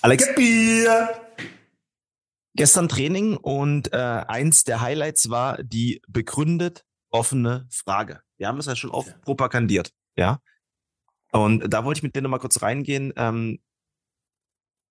Alex. Bier. Gestern Training und äh, eins der Highlights war die begründet offene Frage. Wir haben es ja schon oft ja. propagandiert, ja. Und da wollte ich mit dir nochmal kurz reingehen. Ähm,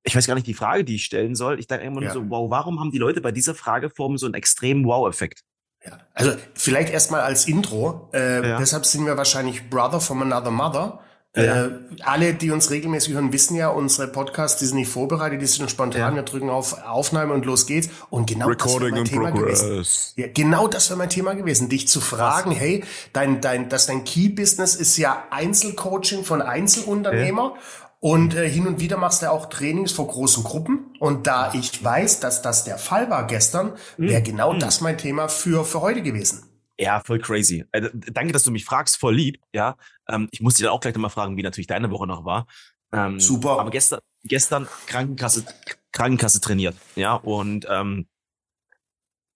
ich weiß gar nicht die Frage, die ich stellen soll. Ich dachte immer ja. nur so, wow, warum haben die Leute bei dieser Frageform so einen extremen Wow-Effekt? Ja. Also vielleicht erstmal als Intro. Äh. Deshalb sind wir wahrscheinlich Brother from Another Mother. Ja. Äh, alle, die uns regelmäßig hören, wissen ja, unsere Podcasts, die sind nicht vorbereitet, die sind spontan. Ja. Wir drücken auf Aufnahme und los geht's. Und genau Recording das wäre mein Thema progress. gewesen. Ja, genau das wäre mein Thema gewesen, dich zu fragen, Was? hey, dein, dein, dass dein Key-Business ist ja Einzelcoaching von Einzelunternehmer. Ja. Und äh, hin und wieder machst du auch Trainings vor großen Gruppen. Und da ich weiß, dass das der Fall war gestern, wäre mhm. genau mhm. das mein Thema für, für heute gewesen. Ja, voll crazy. Äh, danke, dass du mich fragst, voll lieb. Ja, ähm, ich muss dich dann auch gleich nochmal fragen, wie natürlich deine Woche noch war. Ähm, Super. Aber gestern, gestern Krankenkasse, Krankenkasse trainiert. Ja, und ähm,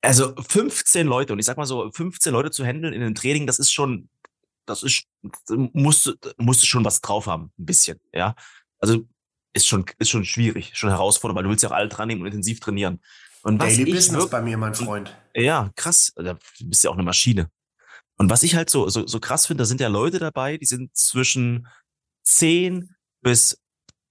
also 15 Leute, und ich sag mal so, 15 Leute zu handeln in einem Training, das ist schon, das ist, musst, musst du schon was drauf haben, ein bisschen, ja. Also ist schon, ist schon schwierig, schon herausfordernd, weil du willst ja auch alle dran nehmen und intensiv trainieren. Und was Daily Business wirk- bei mir, mein Freund. Ja, krass. Du bist ja auch eine Maschine. Und was ich halt so, so, so krass finde, da sind ja Leute dabei, die sind zwischen 10 bis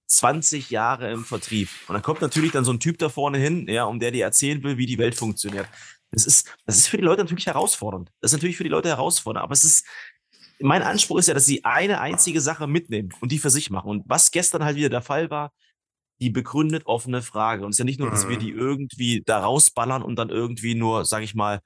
20 Jahre im Vertrieb. Und dann kommt natürlich dann so ein Typ da vorne hin, ja, um der dir erzählen will, wie die Welt funktioniert. Das ist, das ist für die Leute natürlich herausfordernd. Das ist natürlich für die Leute herausfordernd. Aber es ist, mein Anspruch ist ja, dass sie eine einzige Sache mitnehmen und die für sich machen. Und was gestern halt wieder der Fall war, die begründet offene Frage. Und es ist ja nicht nur, dass wir mhm. die irgendwie da rausballern und dann irgendwie nur, sag ich mal,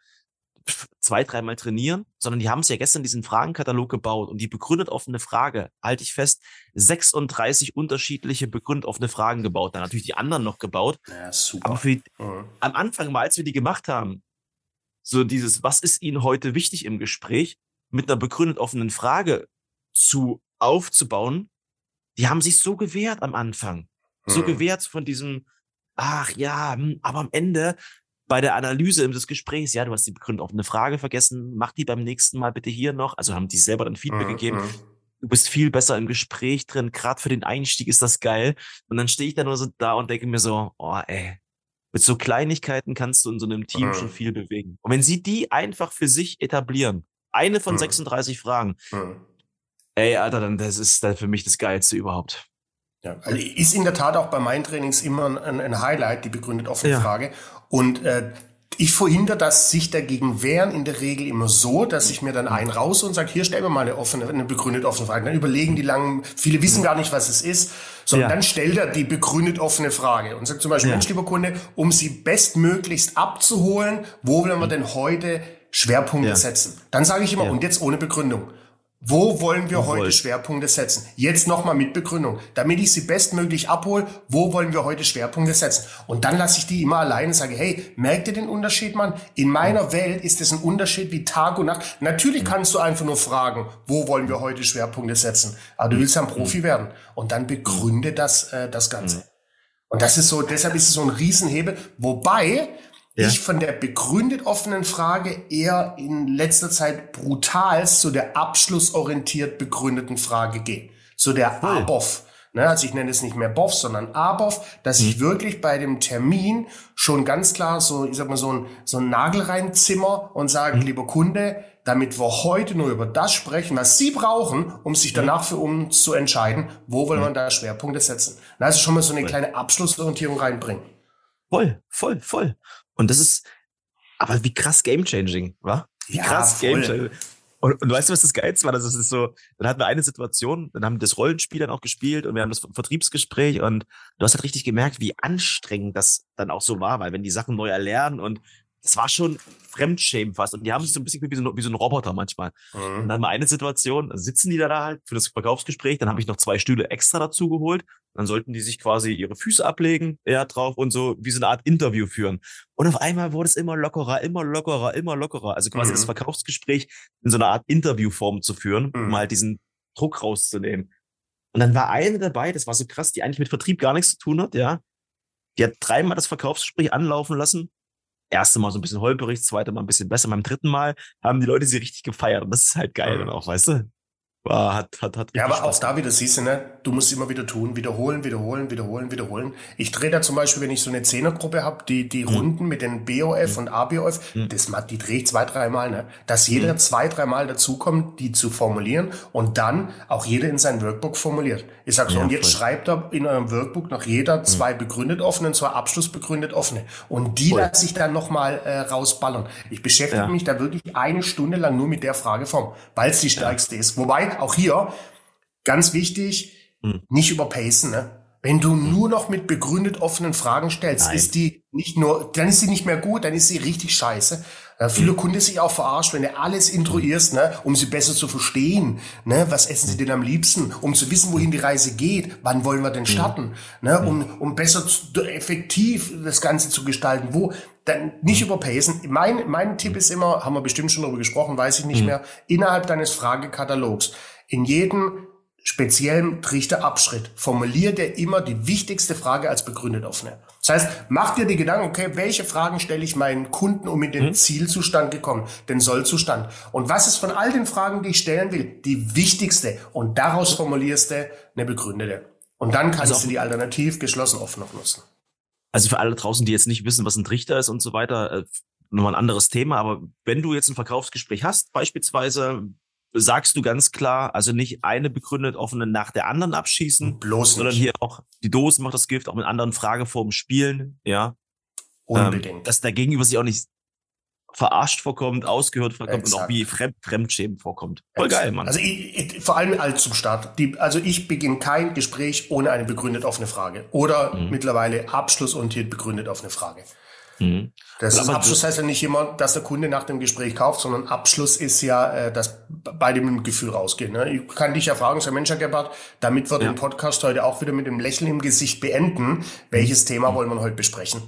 zwei, dreimal trainieren, sondern die haben es ja gestern diesen Fragenkatalog gebaut und die begründet offene Frage, halte ich fest, 36 unterschiedliche begründet offene Fragen gebaut. Dann natürlich die anderen noch gebaut. Ja, super. Aber für, mhm. am Anfang mal, als wir die gemacht haben, so dieses, was ist Ihnen heute wichtig im Gespräch, mit einer begründet offenen Frage zu aufzubauen, die haben sich so gewehrt am Anfang so mhm. gewehrt von diesem, ach ja, hm, aber am Ende bei der Analyse des Gesprächs, ja, du hast die Begründung auf eine Frage vergessen, mach die beim nächsten Mal bitte hier noch. Also haben die selber dann Feedback mhm. gegeben. Mhm. Du bist viel besser im Gespräch drin, gerade für den Einstieg ist das geil. Und dann stehe ich da nur so da und denke mir so, oh ey, mit so Kleinigkeiten kannst du in so einem Team mhm. schon viel bewegen. Und wenn sie die einfach für sich etablieren, eine von 36 mhm. Fragen, ey, Alter, dann das ist dann für mich das Geilste überhaupt. Ja, also ist in der Tat auch bei meinen Trainings immer ein, ein Highlight, die begründet offene ja. Frage. Und äh, ich verhindere das sich dagegen wehren in der Regel immer so, dass ich mir dann einen raus und sage, hier stellen wir mal eine offene, eine begründet offene Frage. Dann überlegen die langen, viele wissen gar nicht, was es ist, sondern ja. dann stellt er die begründet offene Frage und sagt zum Beispiel, ja. Mensch, lieber Kunde, um sie bestmöglichst abzuholen, wo wollen wir denn heute Schwerpunkte ja. setzen? Dann sage ich immer, und jetzt ohne Begründung. Wo wollen wir wo heute. Schwerpunkte setzen? Jetzt nochmal mit Begründung. Damit ich sie bestmöglich abhole, wo wollen wir heute Schwerpunkte setzen? Und dann lasse ich die immer alleine und sage, hey, merkt ihr den Unterschied, Mann? In meiner Welt ist es ein Unterschied wie Tag und Nacht. Natürlich kannst du einfach nur fragen, wo wollen wir heute Schwerpunkte setzen? Aber du willst ja ein Profi werden. Und dann begründe das, äh, das Ganze. Und das ist so, deshalb ist es so ein Riesenhebel. Wobei, ja. ich von der begründet offenen Frage eher in letzter Zeit brutal zu der abschlussorientiert begründeten Frage gehe. Zu der cool. ABOF. Ne, also ich nenne es nicht mehr BOF, sondern ABOF, dass mhm. ich wirklich bei dem Termin schon ganz klar so, ich sag mal, so ein, so ein Nagel reinzimmer und sage, mhm. lieber Kunde, damit wir heute nur über das sprechen, was Sie brauchen, um sich danach für uns zu entscheiden, wo wollen wir da Schwerpunkte setzen. Also schon mal so eine kleine Abschlussorientierung reinbringen. Voll, voll, voll. Und das ist, aber wie krass game-changing, wa? Wie ja, krass game-changing. Und, und weißt du, was das Geilste war? Das ist so, dann hatten wir eine Situation, dann haben wir das Rollenspiel dann auch gespielt und wir haben das Vertriebsgespräch und du hast halt richtig gemerkt, wie anstrengend das dann auch so war, weil wenn die Sachen neu erlernen und das war schon Fremdschämen fast. Und die haben sich so ein bisschen wie so, ein, wie so ein Roboter manchmal. Mhm. Und dann mal eine Situation, sitzen die da, da halt für das Verkaufsgespräch, dann habe ich noch zwei Stühle extra dazu geholt. Dann sollten die sich quasi ihre Füße ablegen, ja, drauf und so wie so eine Art Interview führen. Und auf einmal wurde es immer lockerer, immer lockerer, immer lockerer. Also quasi mhm. das Verkaufsgespräch in so einer Art Interviewform zu führen, mhm. um halt diesen Druck rauszunehmen. Und dann war eine dabei, das war so krass, die eigentlich mit Vertrieb gar nichts zu tun hat, ja. Die hat dreimal das Verkaufsgespräch anlaufen lassen erste Mal so ein bisschen holperig, zweite Mal ein bisschen besser. Beim dritten Mal haben die Leute sie richtig gefeiert. Und das ist halt geil mhm. dann auch, weißt du? War, hat, hat, hat. Ja, aber Spaß auch da wieder siehst du, ne? Du musst immer wieder tun, wiederholen, wiederholen, wiederholen, wiederholen. Ich drehe da zum Beispiel, wenn ich so eine Zehnergruppe habe, die, die mhm. Runden mit den BOF mhm. und ABOF, mhm. das, die drehe ich zwei, dreimal, ne? Dass jeder mhm. zwei, dreimal dazukommt, die zu formulieren und dann auch jeder in sein Workbook formuliert. Ich sag so, ja, und jetzt voll. schreibt er in eurem Workbook nach jeder mhm. zwei begründet offene und zwei Abschluss begründet offene. Und die lasse ich dann nochmal äh, rausballern. Ich beschäftige ja. mich da wirklich eine Stunde lang nur mit der Frageform, weil es die stärkste ja. ist. Wobei, auch hier, ganz wichtig, hm. nicht überpacen. Ne? Wenn du hm. nur noch mit begründet offenen Fragen stellst, Nein. ist die nicht nur, dann ist sie nicht mehr gut, dann ist sie richtig scheiße. Ja, viele hm. Kunden sich auch verarscht, wenn du alles intruierst, ne, um sie besser zu verstehen. Ne, was essen sie denn am liebsten? Um zu wissen, wohin die Reise geht. Wann wollen wir denn starten? Ne, um, um besser zu, effektiv das Ganze zu gestalten. Wo? Dann nicht überpacen. Mein, mein Tipp ist immer, haben wir bestimmt schon darüber gesprochen, weiß ich nicht mehr, innerhalb deines Fragekatalogs in jedem speziellen Trichterabschritt formuliert er immer die wichtigste Frage als begründet offene. Das heißt, mach dir die Gedanken, okay, welche Fragen stelle ich meinen Kunden, um in den mhm. Zielzustand gekommen, den Sollzustand? Und was ist von all den Fragen, die ich stellen will, die wichtigste? Und daraus formulierst du eine begründete. Und dann kannst also du die alternativ geschlossen offen noch nutzen. Also für alle draußen, die jetzt nicht wissen, was ein Trichter ist und so weiter, äh, nochmal ein anderes Thema, aber wenn du jetzt ein Verkaufsgespräch hast, beispielsweise, sagst du ganz klar, also nicht eine begründet offene nach der anderen abschießen, bloß nicht. sondern hier auch die Dosen macht das Gift auch mit anderen Frageformen spielen, ja. Unbedingt. Ähm, dass der Gegenüber sich auch nicht verarscht vorkommt, ausgehört vorkommt Exakt. und auch wie Fremd Fremdschämen vorkommt. Voll Exakt. geil, Mann. Also ich, ich, vor allem als zum Start. Die, also ich beginne kein Gespräch ohne eine begründet offene Frage oder mhm. mittlerweile abschlussorientiert begründet offene Frage. Mhm. Das ist, Abschluss heißt ja nicht immer, dass der Kunde nach dem Gespräch kauft, sondern Abschluss ist ja, äh, dass beide mit dem Gefühl rausgehen. Ne? Ich kann dich ja fragen, Sir Mensch, Herr Gebhardt, damit wir ja. den Podcast heute auch wieder mit dem Lächeln im Gesicht beenden. Welches mhm. Thema wollen wir heute besprechen?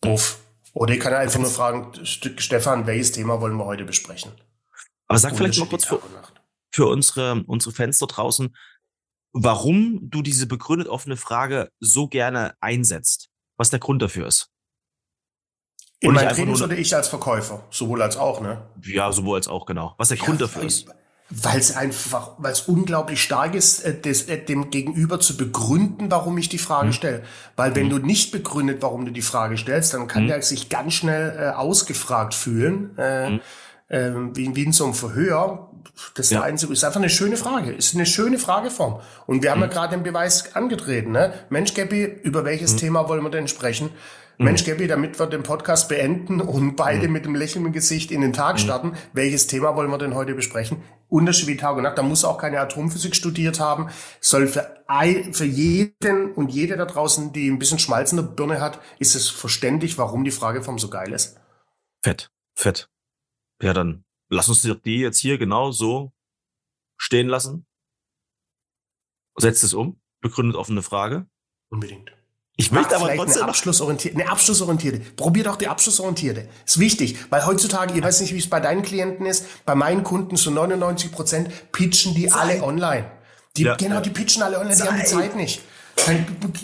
Puff. Oder ich kann ja einfach nur fragen, Stefan, welches Thema wollen wir heute besprechen? Aber sag vielleicht mal kurz für, für unsere, unsere Fans da draußen, warum du diese begründet offene Frage so gerne einsetzt. Was der Grund dafür ist. In meinen Trainings oder ich als Verkäufer? Sowohl als auch, ne? Ja, sowohl als auch, genau. Was der ja, Grund dafür ist. Weil es einfach, weil es unglaublich stark ist, äh, des, äh, dem Gegenüber zu begründen, warum ich die Frage hm. stelle. Weil wenn hm. du nicht begründet, warum du die Frage stellst, dann kann hm. der sich ganz schnell äh, ausgefragt fühlen, äh, hm. äh, wie, wie in so einem Verhör. Das ist, ja. einzige, ist einfach eine schöne Frage. Ist eine schöne Frageform. Und wir haben ja hm. gerade den Beweis angetreten. Ne? Mensch, Gabby, über welches hm. Thema wollen wir denn sprechen? Mensch, mhm. Gabby, damit wir den Podcast beenden und beide mhm. mit dem Lächeln im Gesicht in den Tag mhm. starten, welches Thema wollen wir denn heute besprechen? Unterschied wie Tag und Nacht. Da muss auch keine Atomphysik studiert haben. Soll für, für jeden und jede da draußen, die ein bisschen Schmalz in der Birne hat, ist es verständlich, warum die Frageform so geil ist. Fett, fett. Ja, dann lass uns die jetzt hier genau so stehen lassen. Setzt es um. Begründet offene Frage. Unbedingt. Ich möchte aber trotzdem eine abschlussorientierte, eine abschlussorientierte. Probier doch die abschlussorientierte. Ist wichtig, weil heutzutage, ich weiß nicht, wie es bei deinen Klienten ist, bei meinen Kunden zu 99 Prozent pitchen die Zeit. alle online. Die, ja. Genau, die pitchen alle online, Zeit. die haben die Zeit nicht.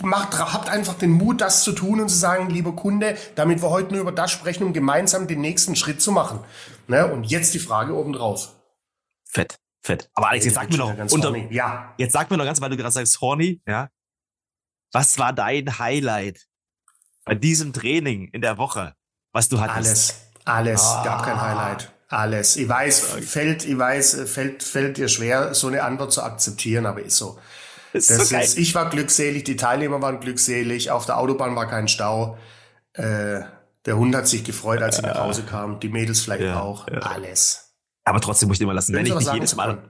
Macht, habt einfach den Mut, das zu tun und zu sagen, lieber Kunde, damit wir heute nur über das sprechen, um gemeinsam den nächsten Schritt zu machen. Ne? Und jetzt die Frage obendrauf. Fett, fett. Aber Alex, jetzt sag mir noch, unter, ja. jetzt sag mir noch ganz, weil du gerade sagst, horny, ja. Was war dein Highlight bei diesem Training in der Woche, was du hattest? Alles, alles, ah. gab kein Highlight. Alles. Ich weiß, fällt, ich weiß, fällt, fällt dir schwer, so eine Antwort zu akzeptieren, aber ist so. Ist das so ist, ich war glückselig, die Teilnehmer waren glückselig, auf der Autobahn war kein Stau. Äh, der Hund hat sich gefreut, als ich nach Hause kam. Die Mädels vielleicht ja, auch. Ja. Alles. Aber trotzdem muss ich mal lassen, wenn ich nicht jedes Mal,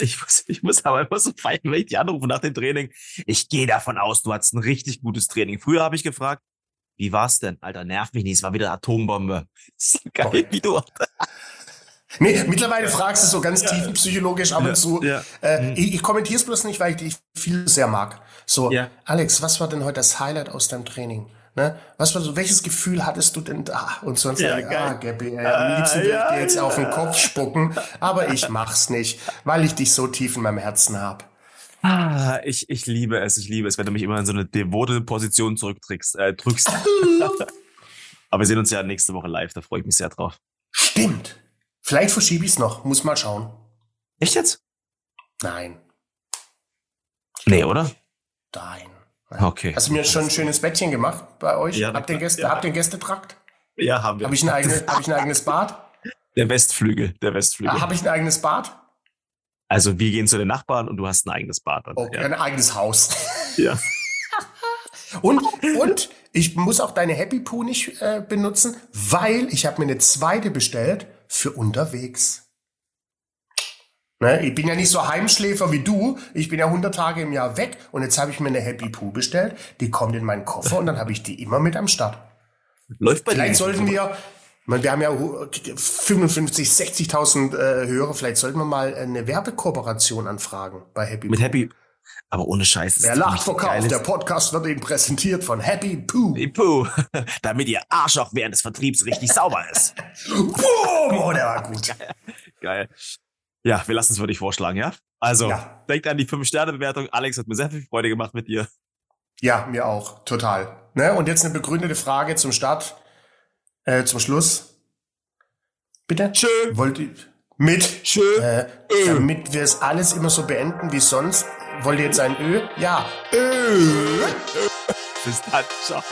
ich muss, ich muss aber immer so feiern, wenn ich die anrufe nach dem Training. Ich gehe davon aus, du hattest ein richtig gutes Training. Früher habe ich gefragt, wie war's denn? Alter, nerv mich nicht, es war wieder Atombombe. So geil, wie du. Nee, mittlerweile fragst du so ganz ja. tiefenpsychologisch ab ja. und zu. Ja. Äh, mhm. Ich, ich kommentiere es bloß nicht, weil ich dich viel sehr mag. So. Alex, was war denn heute das Highlight aus deinem Training? Ne? Was war so, welches Gefühl hattest du denn da? Und sonst, ja, ja, ah, Gabby, äh, am liebsten würde ich dir jetzt auf den Kopf spucken, aber ich mach's nicht, weil ich dich so tief in meinem Herzen hab. Ah, ich, ich liebe es, ich liebe es, wenn du mich immer in so eine devote Position zurückdrückst. Äh, drückst. aber wir sehen uns ja nächste Woche live, da freue ich mich sehr drauf. Stimmt. Vielleicht verschiebe ich es noch, muss mal schauen. Echt jetzt? Nein. Nee, oder? Nein. Okay. Hast du mir schon ein schönes Bettchen gemacht bei euch? Ja, habt ihr Gäste, ja. habt ihr einen Gästetrakt? Ja, haben wir. Habe ich, ein eigenes- hab ich ein eigenes Bad? Der Westflügel, der Westflügel. Habe ich ein eigenes Bad? Also wir gehen zu den Nachbarn und du hast ein eigenes Bad. Dann. Okay, ein eigenes Haus. Ja. ja. Und, und ich muss auch deine Happy Poo nicht äh, benutzen, weil ich habe mir eine zweite bestellt für unterwegs. Ne, ich bin ja nicht so Heimschläfer wie du. Ich bin ja 100 Tage im Jahr weg und jetzt habe ich mir eine Happy Poo bestellt. Die kommt in meinen Koffer und dann habe ich die immer mit am Start. Läuft bei dir. Vielleicht sollten so. wir, wir haben ja 55, 60.000 äh, Hörer, vielleicht sollten wir mal eine Werbekooperation anfragen bei Happy Mit Poo. Happy. Aber ohne Scheiß. Wer lacht, verkauft. Der Podcast wird Ihnen präsentiert von Happy Poo. Happy Poo. Damit ihr Arsch auch während des Vertriebs richtig sauber ist. Boom! Oh, der war gut. Geil. Ja, wir lassen es wirklich vorschlagen, ja? Also, Ja. denkt an die 5-Sterne-Bewertung. Alex hat mir sehr viel Freude gemacht mit dir. Ja, mir auch. Total. Ne? Und jetzt eine begründete Frage zum Start, äh, zum Schluss. Bitte? Tschö. Wollt ihr mit, Tschö. äh, damit wir es alles immer so beenden wie sonst, wollt ihr jetzt ein Ö? Ja. Ö. Bis dann. Ciao.